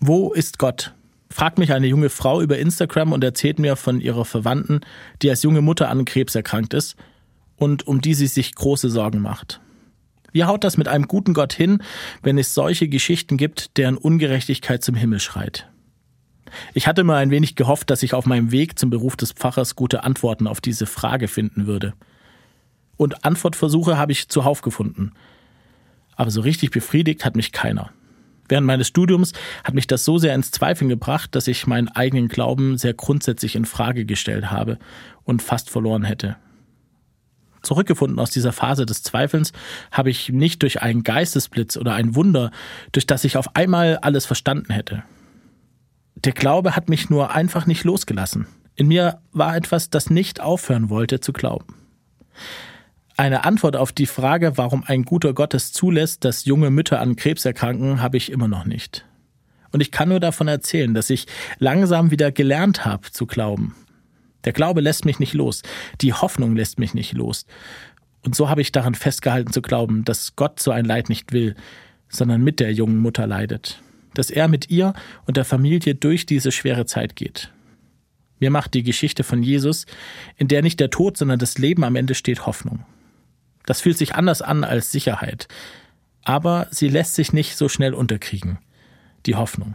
Wo ist Gott? fragt mich eine junge Frau über Instagram und erzählt mir von ihrer Verwandten, die als junge Mutter an Krebs erkrankt ist und um die sie sich große Sorgen macht. Wie haut das mit einem guten Gott hin, wenn es solche Geschichten gibt, deren Ungerechtigkeit zum Himmel schreit? Ich hatte mal ein wenig gehofft, dass ich auf meinem Weg zum Beruf des Pfarrers gute Antworten auf diese Frage finden würde. Und Antwortversuche habe ich zuhauf gefunden. Aber so richtig befriedigt hat mich keiner. Während meines Studiums hat mich das so sehr ins Zweifeln gebracht, dass ich meinen eigenen Glauben sehr grundsätzlich in Frage gestellt habe und fast verloren hätte. Zurückgefunden aus dieser Phase des Zweifelns habe ich nicht durch einen Geistesblitz oder ein Wunder, durch das ich auf einmal alles verstanden hätte. Der Glaube hat mich nur einfach nicht losgelassen. In mir war etwas, das nicht aufhören wollte zu glauben. Eine Antwort auf die Frage, warum ein guter Gott es zulässt, dass junge Mütter an Krebs erkranken, habe ich immer noch nicht. Und ich kann nur davon erzählen, dass ich langsam wieder gelernt habe zu glauben. Der Glaube lässt mich nicht los, die Hoffnung lässt mich nicht los. Und so habe ich daran festgehalten zu glauben, dass Gott so ein Leid nicht will, sondern mit der jungen Mutter leidet, dass er mit ihr und der Familie durch diese schwere Zeit geht. Mir macht die Geschichte von Jesus, in der nicht der Tod, sondern das Leben am Ende steht, Hoffnung. Das fühlt sich anders an als Sicherheit. Aber sie lässt sich nicht so schnell unterkriegen. Die Hoffnung.